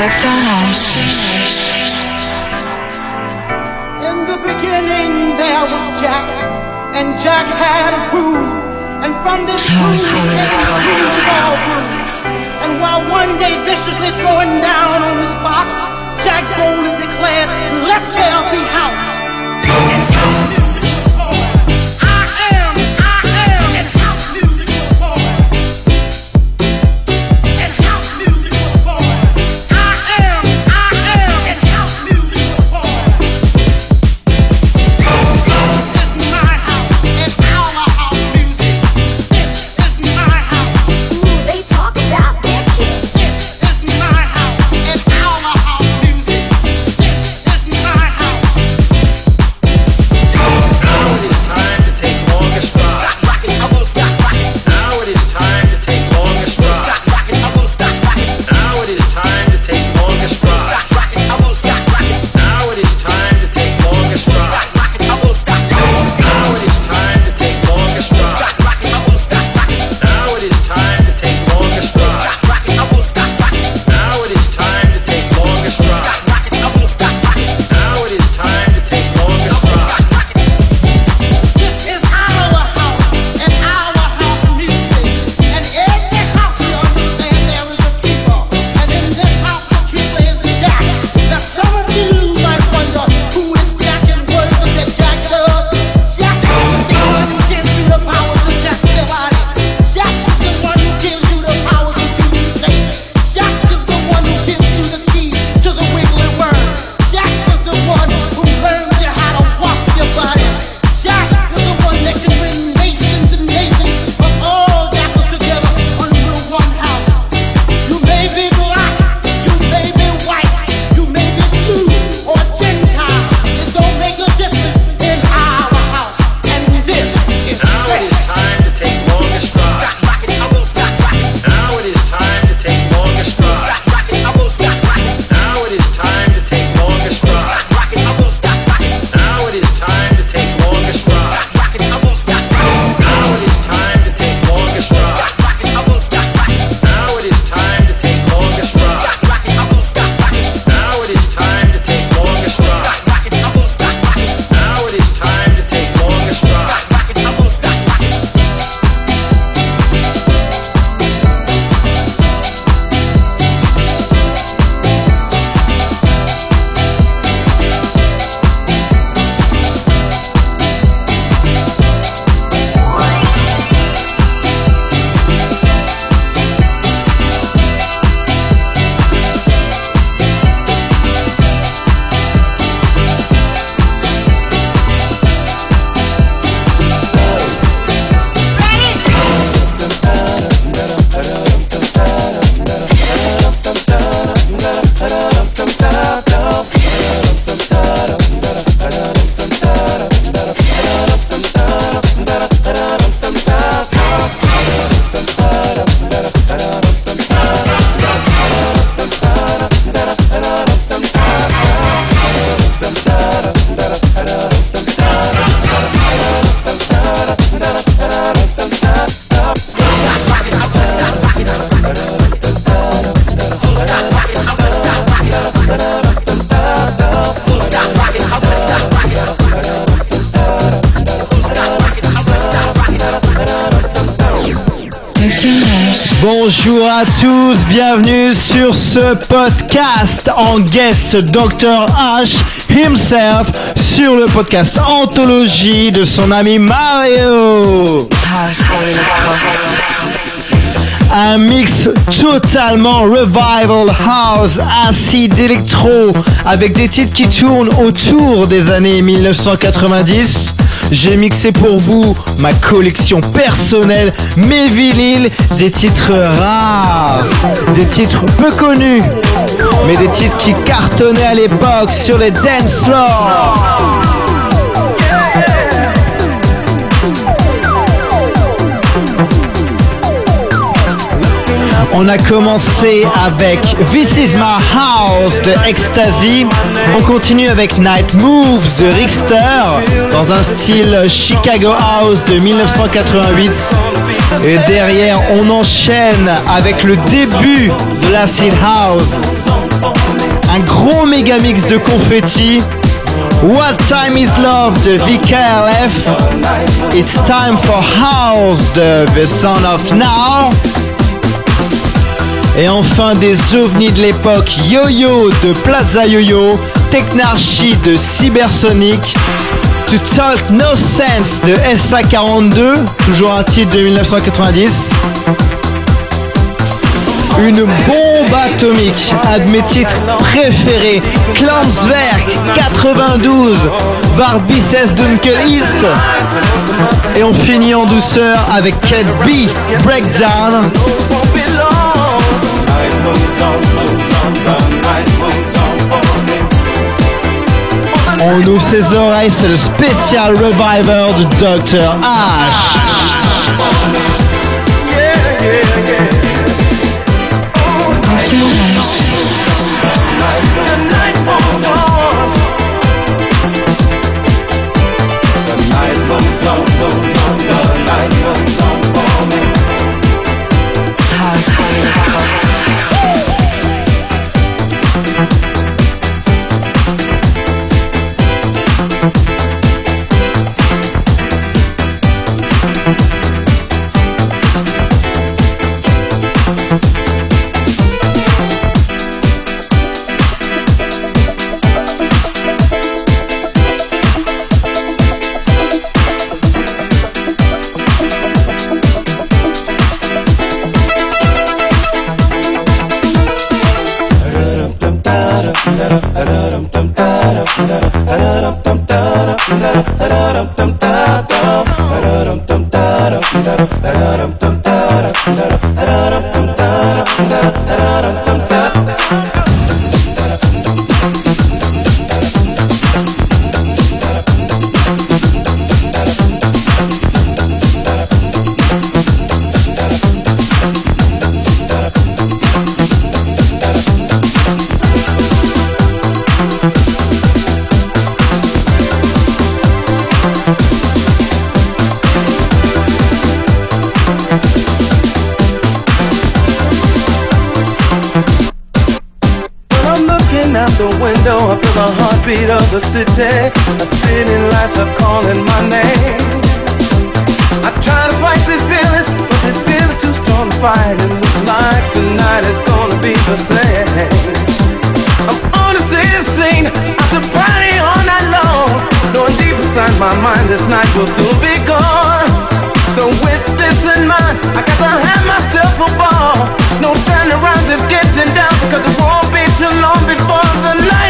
In the beginning there was Jack, and Jack had a groove, and from this groove came grooves of all rules. And while one day viciously throwing down on his box, Jack boldly declared, "Let there be house." Bonjour à tous, bienvenue sur ce podcast en guest Dr H himself sur le podcast Anthologie de son ami Mario. Un mix totalement revival house, acide électro, avec des titres qui tournent autour des années 1990. J'ai mixé pour vous ma collection personnelle, mes vinyles, des titres rares, des titres peu connus, mais des titres qui cartonnaient à l'époque sur les dance floors. On a commencé avec This Is My House de Ecstasy. On continue avec Night Moves de Richter dans un style Chicago House de 1988. Et derrière, on enchaîne avec le début de l'acid house. Un gros méga mix de confetti. What Time Is Love de VKLF. It's Time for House de The Sound of Now. Et enfin des ovnis de l'époque Yo-Yo de Plaza Yo-Yo, Technarchy de Cybersonic, To Talk No Sense de SA42, toujours un titre de 1990. Une bombe atomique, un de mes titres préférés, Klanswerk 92, Barbices Dunkel East. Et on finit en douceur avec Cat B, Breakdown. On ouvre ses oreilles, c'est le spécial reviver du Dr. H. to looks like tonight is gonna be the same. I'm on the city scene, after party all night long. Knowing deep inside my mind, this night will soon be gone. So with this in mind, I got to have myself a ball. No standing around, just getting down because it won't be too long before the night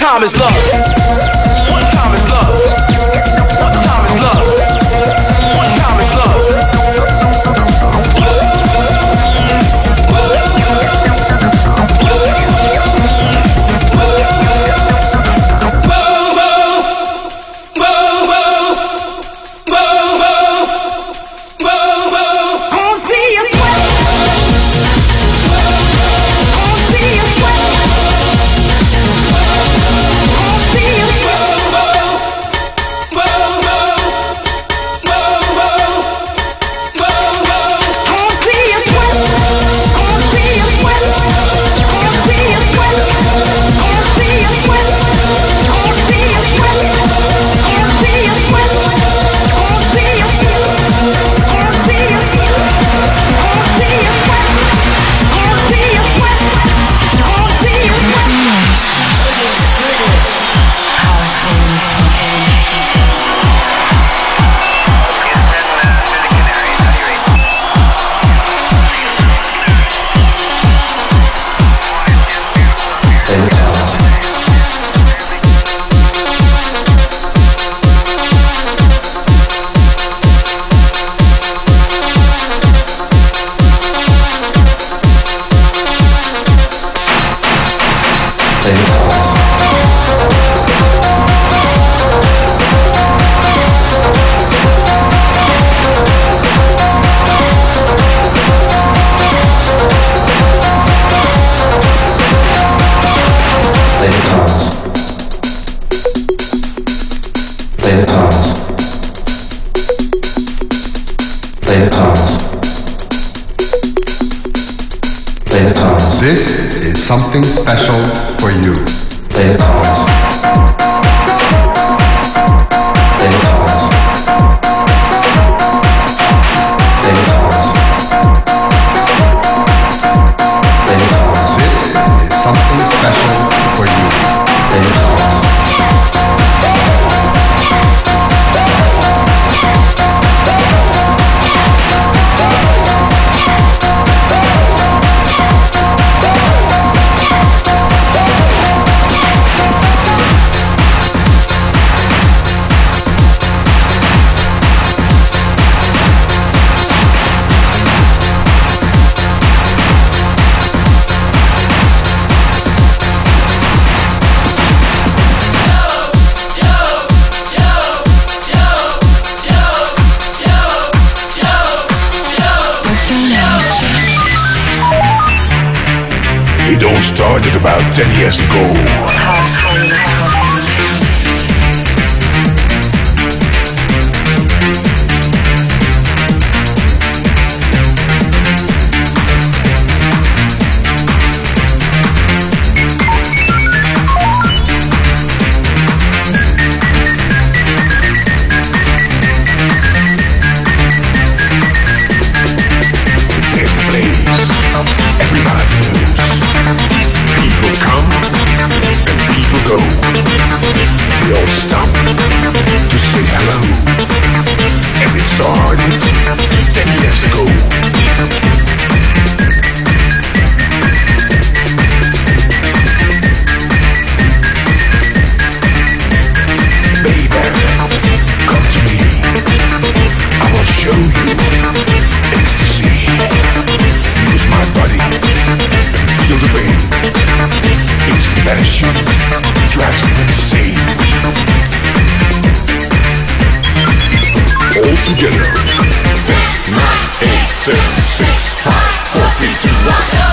time is lost. something. six, five, four, three, two, one, go!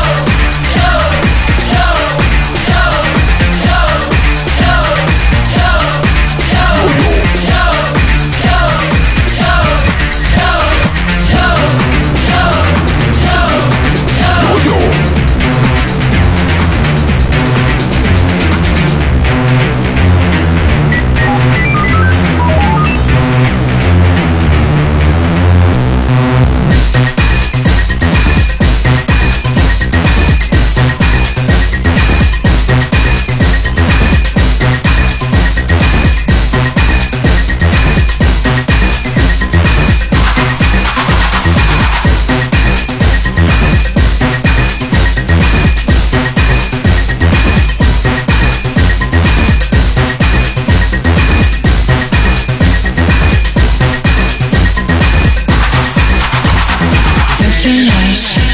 tonight.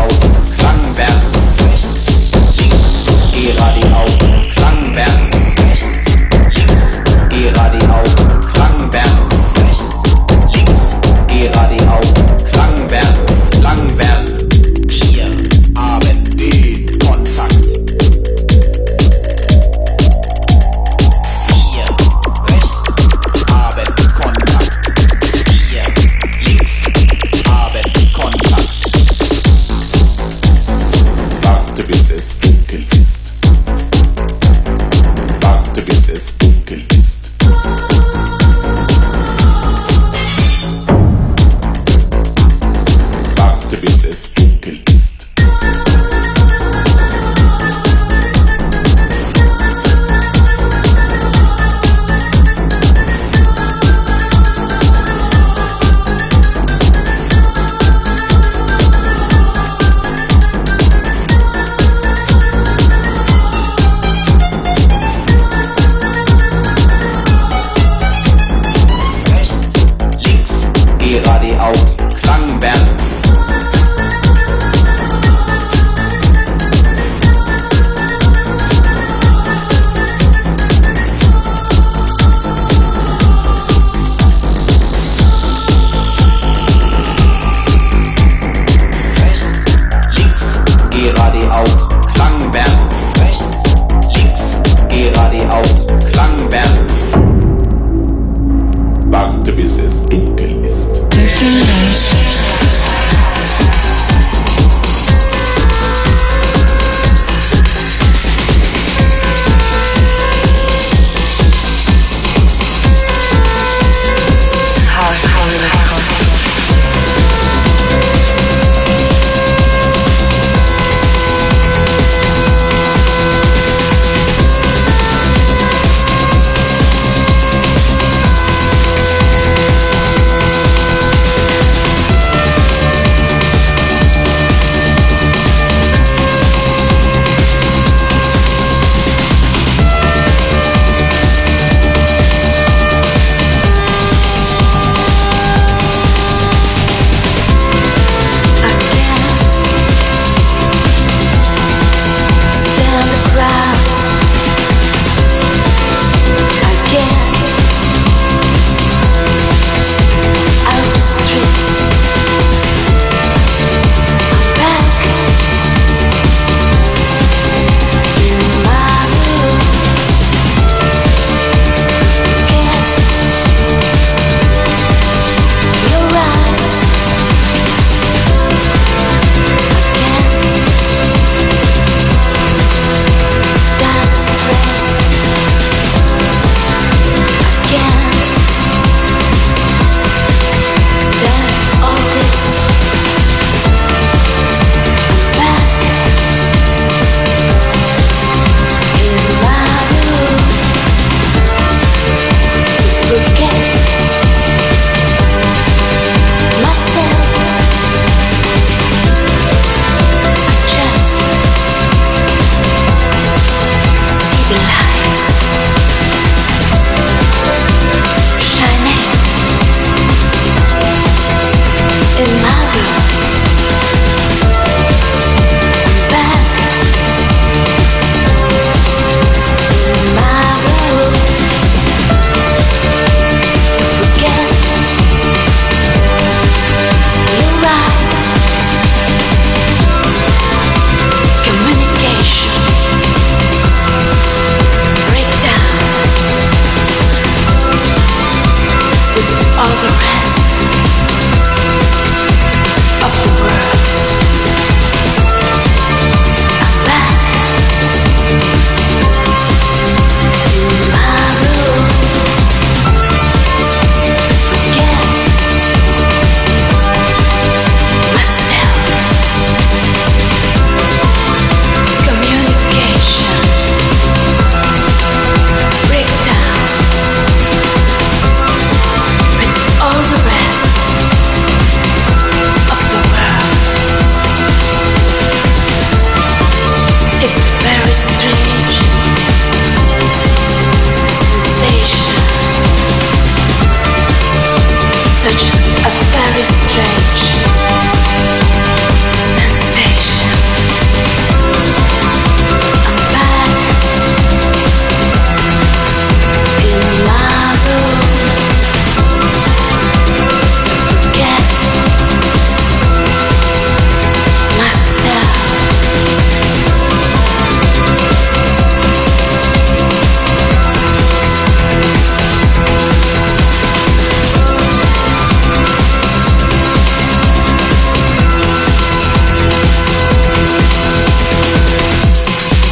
house.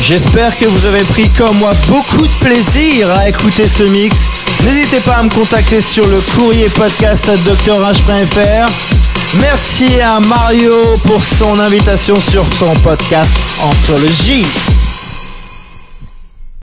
J'espère que vous avez pris comme moi beaucoup de plaisir à écouter ce mix. N'hésitez pas à me contacter sur le courrier podcast drh.fr. Merci à Mario pour son invitation sur son podcast Anthologie.